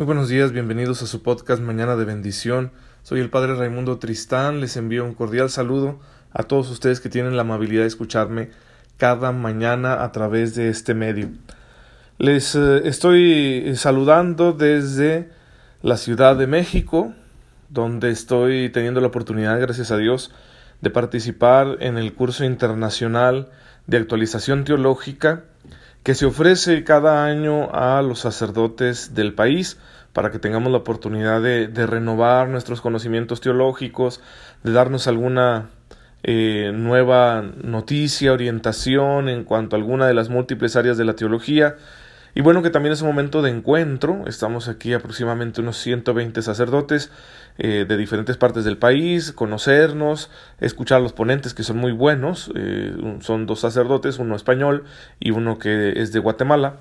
Muy buenos días, bienvenidos a su podcast Mañana de Bendición. Soy el Padre Raimundo Tristán, les envío un cordial saludo a todos ustedes que tienen la amabilidad de escucharme cada mañana a través de este medio. Les eh, estoy saludando desde la Ciudad de México, donde estoy teniendo la oportunidad, gracias a Dios, de participar en el curso internacional de actualización teológica que se ofrece cada año a los sacerdotes del país para que tengamos la oportunidad de, renovar nuestros conocimientos teológicos, de darnos alguna eh, nueva noticia, orientación en cuanto a alguna de las múltiples áreas de la teología y bueno, que también es un momento de encuentro. Estamos aquí aproximadamente unos 120 sacerdotes eh, de diferentes partes del país, conocernos, escuchar a los ponentes que son muy buenos. Eh, son dos sacerdotes, uno español y uno que es de Guatemala.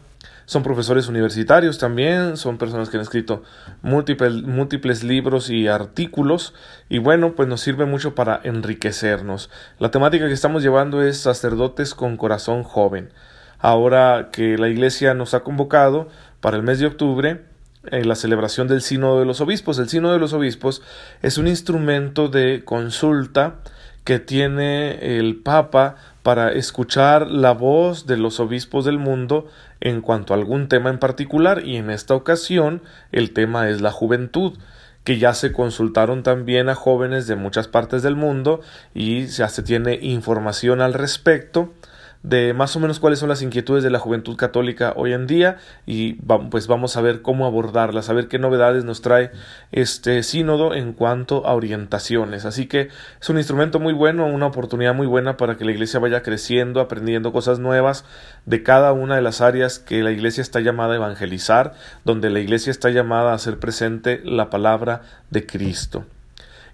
Son profesores universitarios también, son personas que han escrito múltiples, múltiples libros y artículos y bueno, pues nos sirve mucho para enriquecernos. La temática que estamos llevando es sacerdotes con corazón joven ahora que la Iglesia nos ha convocado para el mes de octubre en la celebración del Sínodo de los Obispos. El Sínodo de los Obispos es un instrumento de consulta que tiene el Papa para escuchar la voz de los obispos del mundo en cuanto a algún tema en particular y en esta ocasión el tema es la juventud que ya se consultaron también a jóvenes de muchas partes del mundo y ya se tiene información al respecto de más o menos cuáles son las inquietudes de la juventud católica hoy en día y pues vamos a ver cómo abordarlas, a ver qué novedades nos trae este sínodo en cuanto a orientaciones. Así que es un instrumento muy bueno, una oportunidad muy buena para que la iglesia vaya creciendo, aprendiendo cosas nuevas de cada una de las áreas que la iglesia está llamada a evangelizar, donde la iglesia está llamada a hacer presente la palabra de Cristo.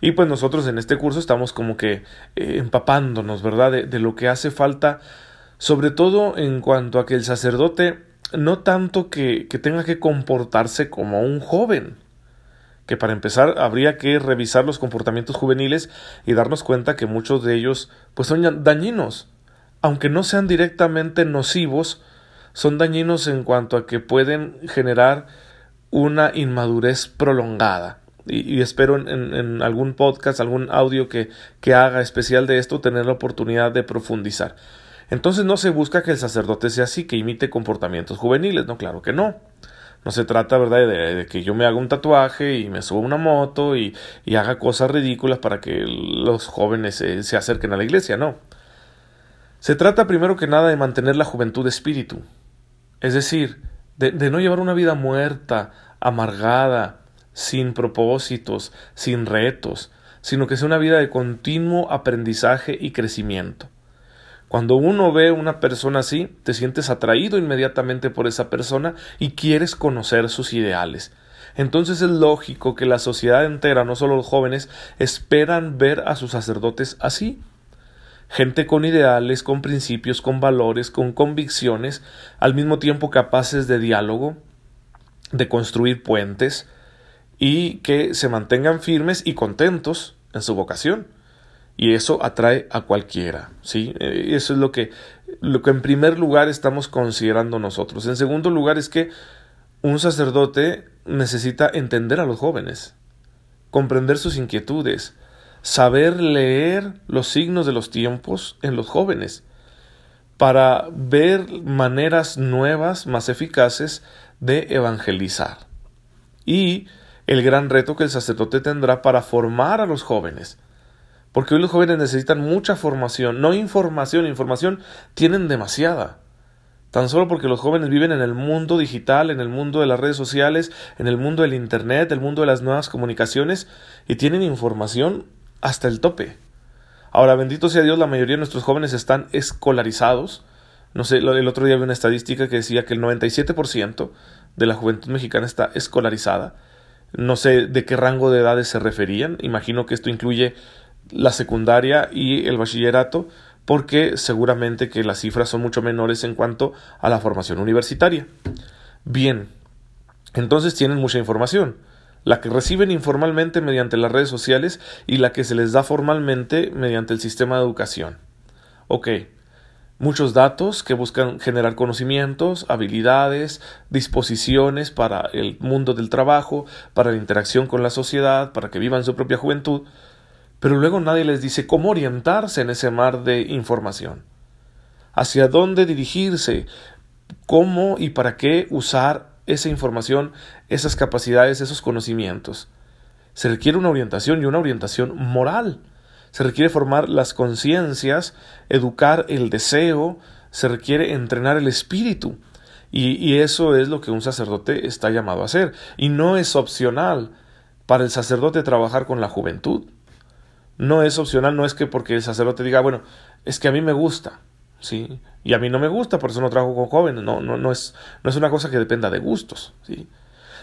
Y pues nosotros en este curso estamos como que eh, empapándonos, ¿verdad? De, de lo que hace falta sobre todo en cuanto a que el sacerdote no tanto que, que tenga que comportarse como un joven, que para empezar habría que revisar los comportamientos juveniles y darnos cuenta que muchos de ellos pues son dañinos, aunque no sean directamente nocivos, son dañinos en cuanto a que pueden generar una inmadurez prolongada. Y, espero en, en, algún podcast, algún audio que, que haga especial de esto, tener la oportunidad de profundizar. Entonces no se busca que el sacerdote sea así, que imite comportamientos juveniles, no, claro que no. No se trata, ¿verdad?, de, que yo me haga un tatuaje y me suba una moto y, haga cosas ridículas para que los jóvenes se, acerquen a la iglesia, no. Se trata primero que nada de mantener la juventud de espíritu, es decir, de, de no llevar una vida muerta, amargada, sin propósitos, sin retos, sino que sea una vida de continuo aprendizaje y crecimiento. Cuando uno ve una persona así, te sientes atraído inmediatamente por esa persona y quieres conocer sus ideales. Entonces es lógico que la sociedad entera, no solo los jóvenes, esperan ver a sus sacerdotes así. Gente con ideales, con principios, con valores, con convicciones, al mismo tiempo capaces de diálogo, de construir puentes y que se mantengan firmes y contentos en su vocación y eso atrae a cualquiera, ¿sí? Eh, eso es lo que, lo que en primer lugar estamos considerando nosotros. En segundo lugar es que un sacerdote necesita entender a los jóvenes, comprender sus inquietudes, saber leer los signos de los tiempos en los jóvenes, para ver maneras nuevas, más eficaces de evangelizar. Y el gran reto que el sacerdote tendrá para formar a los jóvenes, porque hoy los jóvenes necesitan mucha formación, no información, información tienen demasiada. Tan solo porque los jóvenes viven en el mundo digital, en el mundo de las redes sociales, en el mundo del Internet, el mundo de las nuevas comunicaciones, y tienen información hasta el tope. Ahora, bendito sea Dios, la mayoría de nuestros jóvenes están escolarizados. No sé, el otro día vi una estadística que decía que el 97% de la juventud mexicana está escolarizada. No sé de qué rango de edades se referían. Imagino que esto incluye la secundaria y el bachillerato, porque seguramente que las cifras son mucho menores en cuanto a la formación universitaria. Bien, entonces tienen mucha información, la que reciben informalmente mediante las redes sociales y la que se les da formalmente mediante el sistema de educación. Ok, muchos datos que buscan generar conocimientos, habilidades, disposiciones para el mundo del trabajo, para la interacción con la sociedad, para que vivan su propia juventud, pero luego nadie les dice cómo orientarse en ese mar de información, hacia dónde dirigirse, cómo y para qué usar esa información, esas capacidades, esos conocimientos. Se requiere una orientación y una orientación moral. Se requiere formar las conciencias, educar el deseo, se requiere entrenar el espíritu. Y, eso es lo que un sacerdote está llamado a hacer. Y no es opcional para el sacerdote trabajar con la juventud. No es opcional, no es que porque el sacerdote diga, bueno, es que a mí me gusta, ¿sí? Y a mí no me gusta, por eso no trabajo con jóvenes, no, no, no, es, no es una cosa que dependa de gustos, ¿sí?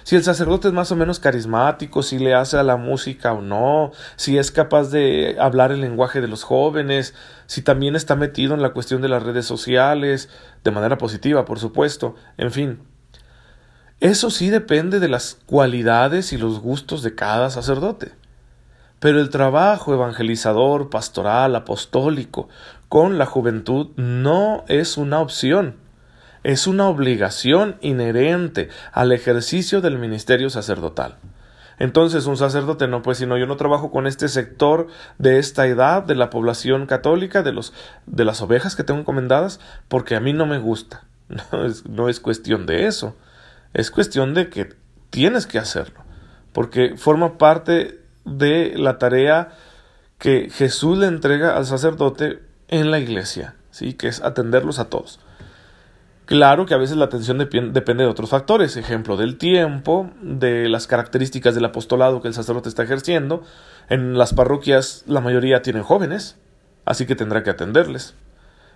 Si el sacerdote es más o menos carismático, si le hace a la música o no, si es capaz de hablar el lenguaje de los jóvenes, si también está metido en la cuestión de las redes sociales, de manera positiva, por supuesto, en fin. Eso sí depende de las cualidades y los gustos de cada sacerdote. Pero el trabajo evangelizador, pastoral, apostólico con la juventud no es una opción, es una obligación inherente al ejercicio del ministerio sacerdotal. Entonces un sacerdote no puede decir, no, yo no trabajo con este sector de esta edad de la población católica, de, los, de las ovejas que tengo encomendadas, porque a mí no me gusta. No es, no es cuestión de eso, es cuestión de que tienes que hacerlo, porque forma parte de la tarea que Jesús le entrega al sacerdote en la iglesia, ¿sí? que es atenderlos a todos. Claro que a veces la atención depende de otros factores, ejemplo del tiempo, de las características del apostolado que el sacerdote está ejerciendo. En las parroquias la mayoría tienen jóvenes, así que tendrá que atenderles.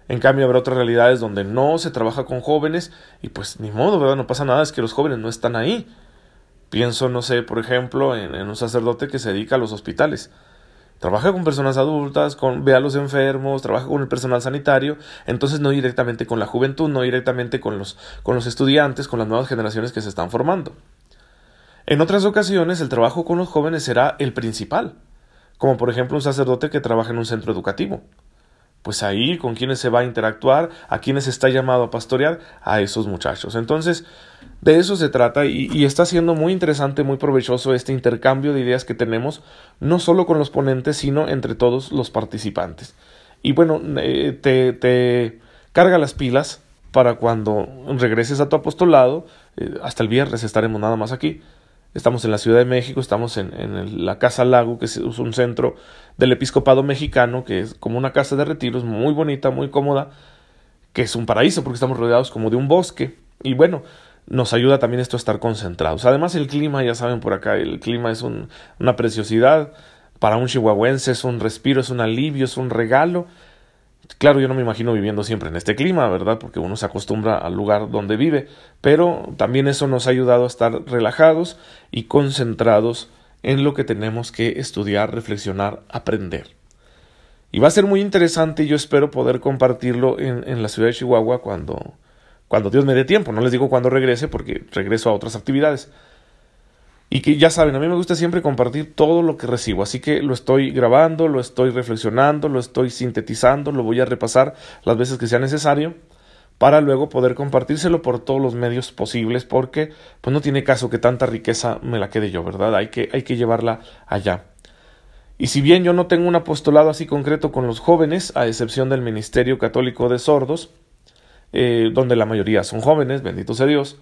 En cambio habrá otras realidades donde no se trabaja con jóvenes y pues ni modo, ¿verdad? No pasa nada, es que los jóvenes no están ahí. Pienso, no sé, por ejemplo, en, un sacerdote que se dedica a los hospitales. Trabaja con personas adultas, con, ve a los enfermos, trabaja con el personal sanitario, entonces no directamente con la juventud, no directamente con los, con los estudiantes, con las nuevas generaciones que se están formando. En otras ocasiones el trabajo con los jóvenes será el principal, como por ejemplo un sacerdote que trabaja en un centro educativo pues ahí con quienes se va a interactuar, a quienes está llamado a pastorear, a esos muchachos. Entonces, de eso se trata y, está siendo muy interesante, muy provechoso este intercambio de ideas que tenemos, no solo con los ponentes, sino entre todos los participantes. Y bueno, eh, te, te, carga las pilas para cuando regreses a tu apostolado, eh, hasta el viernes estaremos nada más aquí, Estamos en la Ciudad de México, estamos en, la Casa Lago, que es un centro del episcopado mexicano, que es como una casa de retiros muy bonita, muy cómoda, que es un paraíso porque estamos rodeados como de un bosque. Y bueno, nos ayuda también esto a estar concentrados. Además el clima, ya saben por acá, el clima es una preciosidad. Para un chihuahuense es un respiro, es un alivio, es un regalo. Claro, yo no me imagino viviendo siempre en este clima, ¿verdad? Porque uno se acostumbra al lugar donde vive, pero también eso nos ha ayudado a estar relajados y concentrados en lo que tenemos que estudiar, reflexionar, aprender. Y va a ser muy interesante y yo espero poder compartirlo en, la ciudad de Chihuahua cuando, cuando Dios me dé tiempo. No les digo cuando regrese porque regreso a otras actividades. Y que ya saben, a mí me gusta siempre compartir todo lo que recibo, así que lo estoy grabando, lo estoy reflexionando, lo estoy sintetizando, lo voy a repasar las veces que sea necesario para luego poder compartírselo por todos los medios posibles porque pues no tiene caso que tanta riqueza me la quede yo, ¿verdad? Hay que, hay que llevarla allá. Y si bien yo no tengo un apostolado así concreto con los jóvenes, a excepción del Ministerio Católico de Sordos, eh, donde la mayoría son jóvenes, bendito sea Dios,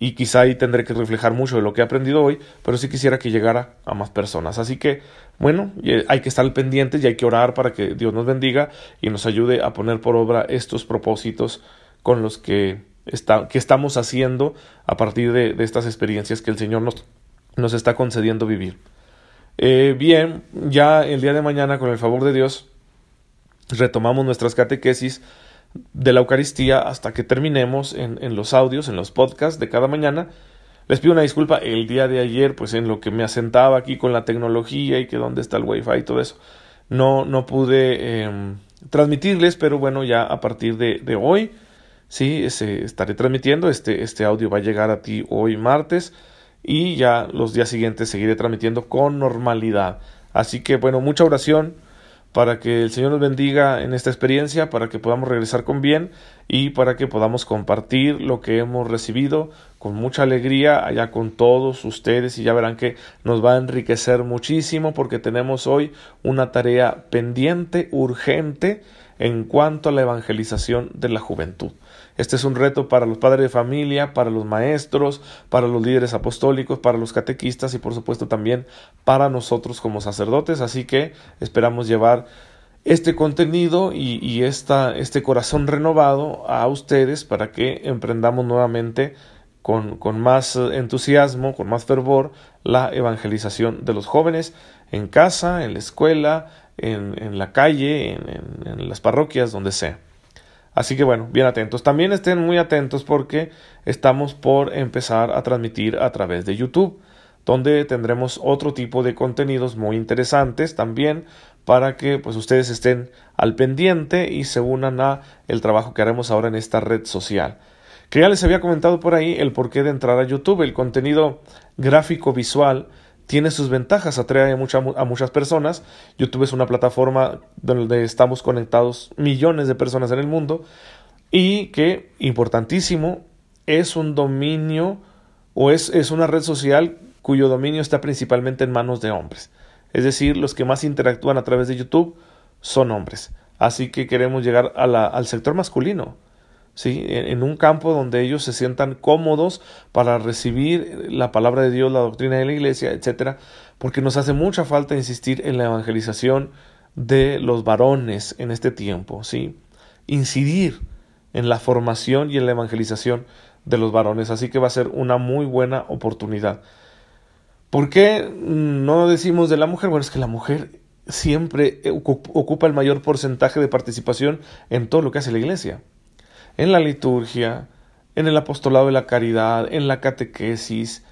y quizá ahí tendré que reflejar mucho de lo que he aprendido hoy, pero sí quisiera que llegara a más personas. Así que, bueno, hay que estar pendientes y hay que orar para que Dios nos bendiga y nos ayude a poner por obra estos propósitos con los que, está, que estamos haciendo a partir de, estas experiencias que el Señor nos, nos está concediendo vivir. Eh, bien, ya el día de mañana, con el favor de Dios, retomamos nuestras catequesis de la Eucaristía hasta que terminemos en, en, los audios, en los podcasts de cada mañana. Les pido una disculpa el día de ayer, pues en lo que me asentaba aquí con la tecnología y que dónde está el wifi y todo eso. No, no pude em, transmitirles, pero bueno, ya a partir de, de hoy, sí, estaré transmitiendo. Este, este audio va a llegar a ti hoy martes y ya los días siguientes seguiré transmitiendo con normalidad. Así que bueno, mucha oración para que el Señor nos bendiga en esta experiencia, para que podamos regresar con bien y para que podamos compartir lo que hemos recibido con mucha alegría allá con todos ustedes y ya verán que nos va a enriquecer muchísimo porque tenemos hoy una tarea pendiente, urgente en cuanto a la evangelización de la juventud. Este es un reto para los padres de familia, para los maestros, para los líderes apostólicos, para los catequistas y por supuesto también para nosotros como sacerdotes. Así que esperamos llevar este contenido y, este corazón renovado a ustedes para que emprendamos nuevamente con, más entusiasmo, con más fervor, la evangelización de los jóvenes en casa, en la escuela, en, la calle, en las parroquias, donde sea. Así que bueno, bien atentos. También estén muy atentos porque estamos por empezar a transmitir a través de YouTube, donde tendremos otro tipo de contenidos muy interesantes también para que pues ustedes estén al pendiente y se unan a el trabajo que haremos ahora en esta red social. Que ya les había comentado por ahí el porqué de entrar a YouTube, el contenido gráfico visual tiene sus ventajas, atrae a, a muchas personas. YouTube es una plataforma donde estamos conectados millones de personas en el mundo y que, importantísimo, es un dominio o es, es una red social cuyo dominio está principalmente en manos de hombres. Es decir, los que más interactúan a través de YouTube son hombres. Así que queremos llegar al sector masculino. En un campo donde ellos se sientan cómodos para recibir la palabra de Dios, la doctrina de la iglesia, etcétera, porque nos hace mucha falta insistir en la evangelización de los varones en este tiempo, ¿sí? incidir en la formación y en la evangelización de los varones, así que va a ser una muy buena oportunidad. ¿Por qué no decimos de la mujer? Bueno, es que la mujer siempre ocupa el mayor porcentaje de participación en todo lo que hace la iglesia en la liturgia, en el apostolado de la caridad, en la catequesis,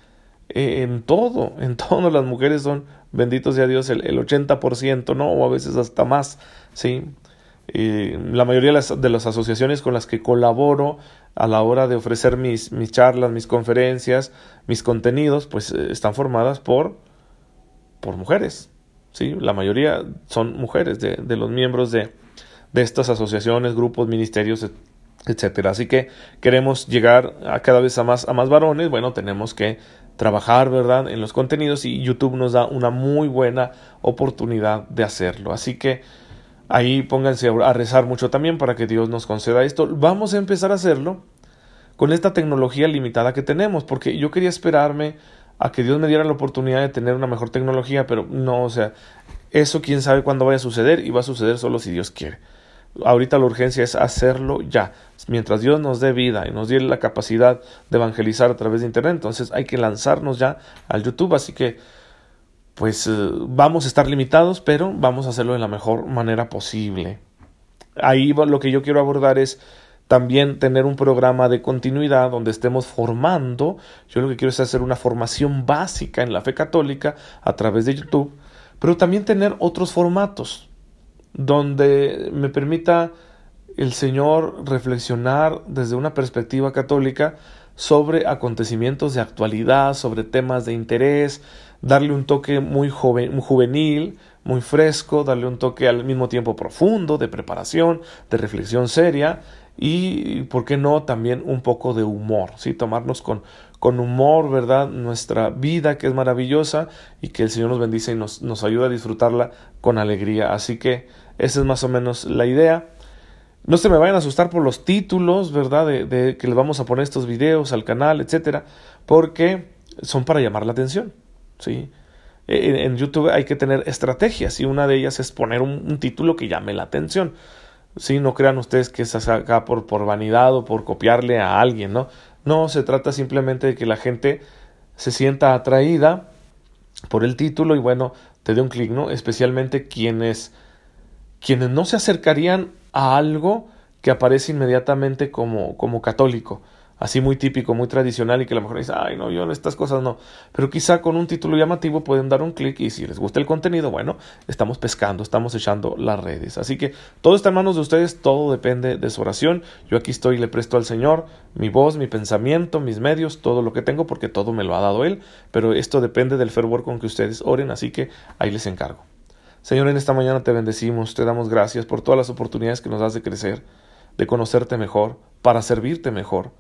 eh, en todo, en todo las mujeres son, benditos sea Dios, el, 80%, ¿no? O a veces hasta más, ¿sí? la mayoría de las, de las, asociaciones con las que colaboro a la hora de ofrecer mis, mis charlas, mis conferencias, mis contenidos, pues eh, están formadas por, por mujeres, ¿sí? La mayoría son mujeres de, de los miembros de, de estas asociaciones, grupos, ministerios, etcétera. Así que queremos llegar a cada vez a más, a más varones, bueno, tenemos que trabajar, ¿verdad?, en los contenidos y YouTube nos da una muy buena oportunidad de hacerlo. Así que ahí pónganse a rezar mucho también para que Dios nos conceda esto. Vamos a empezar a hacerlo con esta tecnología limitada que tenemos, porque yo quería esperarme a que Dios me diera la oportunidad de tener una mejor tecnología, pero no, o sea, eso quién sabe cuándo vaya a suceder y va a suceder solo si Dios quiere. Ahorita la urgencia es hacerlo ya. Mientras Dios nos dé vida y nos dé la capacidad de evangelizar a través de Internet, entonces hay que lanzarnos ya al YouTube. Así que, pues eh, vamos a estar limitados, pero vamos a hacerlo de la mejor manera posible. Ahí lo que yo quiero abordar es también tener un programa de continuidad donde estemos formando. Yo lo que quiero es hacer una formación básica en la fe católica a través de YouTube, pero también tener otros formatos donde me permita el Señor reflexionar desde una perspectiva católica sobre acontecimientos de actualidad, sobre temas de interés, darle un toque muy, joven, juvenil, muy fresco, darle un toque al mismo tiempo profundo, de preparación, de reflexión seria y, ¿por qué no?, también un poco de humor, ¿sí? Tomarnos con, con humor, ¿verdad?, nuestra vida que es maravillosa y que el Señor nos bendice y nos, nos ayuda a disfrutarla con alegría. Así que esa es más o menos la idea. No se me vayan a asustar por los títulos, ¿verdad? De, que les vamos a poner estos videos al canal, etcétera, porque son para llamar la atención, ¿sí? E, en, YouTube hay que tener estrategias y una de ellas es poner un, título que llame la atención. Sí, no crean ustedes que es acá por, por vanidad o por copiarle a alguien, ¿no? No, se trata simplemente de que la gente se sienta atraída por el título y bueno, te dé un clic, ¿no? Especialmente quienes quienes no se acercarían a algo que aparece inmediatamente como, como católico, así muy típico, muy tradicional y que a lo mejor dice, ay no, yo en estas cosas no, pero quizá con un título llamativo pueden dar un clic y si les gusta el contenido, bueno, estamos pescando, estamos echando las redes. Así que todo está en manos de ustedes, todo depende de su oración. Yo aquí estoy, le presto al Señor mi voz, mi pensamiento, mis medios, todo lo que tengo porque todo me lo ha dado Él, pero esto depende del fervor con que ustedes oren, así que ahí les encargo. Señor, en esta mañana te bendecimos, te damos gracias por todas las oportunidades que nos das de crecer, de conocerte mejor, para servirte mejor,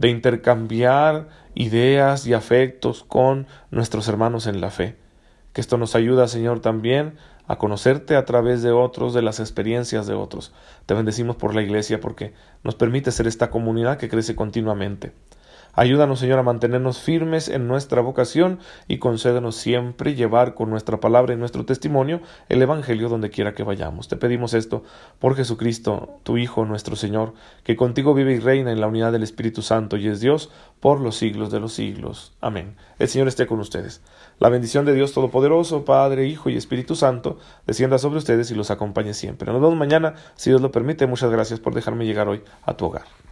de intercambiar ideas y afectos con nuestros hermanos en la fe. Que esto nos ayuda, Señor, también a conocerte a través de otros, de las experiencias de otros. Te bendecimos por la Iglesia porque nos permite ser esta comunidad que crece continuamente. Ayúdanos, Señor, a mantenernos firmes en nuestra vocación y concédenos siempre llevar con nuestra palabra y nuestro testimonio el Evangelio donde quiera que vayamos. Te pedimos esto por Jesucristo, tu Hijo, nuestro Señor, que contigo vive y reina en la unidad del Espíritu Santo y es Dios por los siglos de los siglos. Amén. El Señor esté con ustedes. La bendición de Dios Todopoderoso, Padre, Hijo y Espíritu Santo, descienda sobre ustedes y los acompañe siempre. Nos vemos mañana, si Dios lo permite. Muchas gracias por dejarme llegar hoy a tu hogar.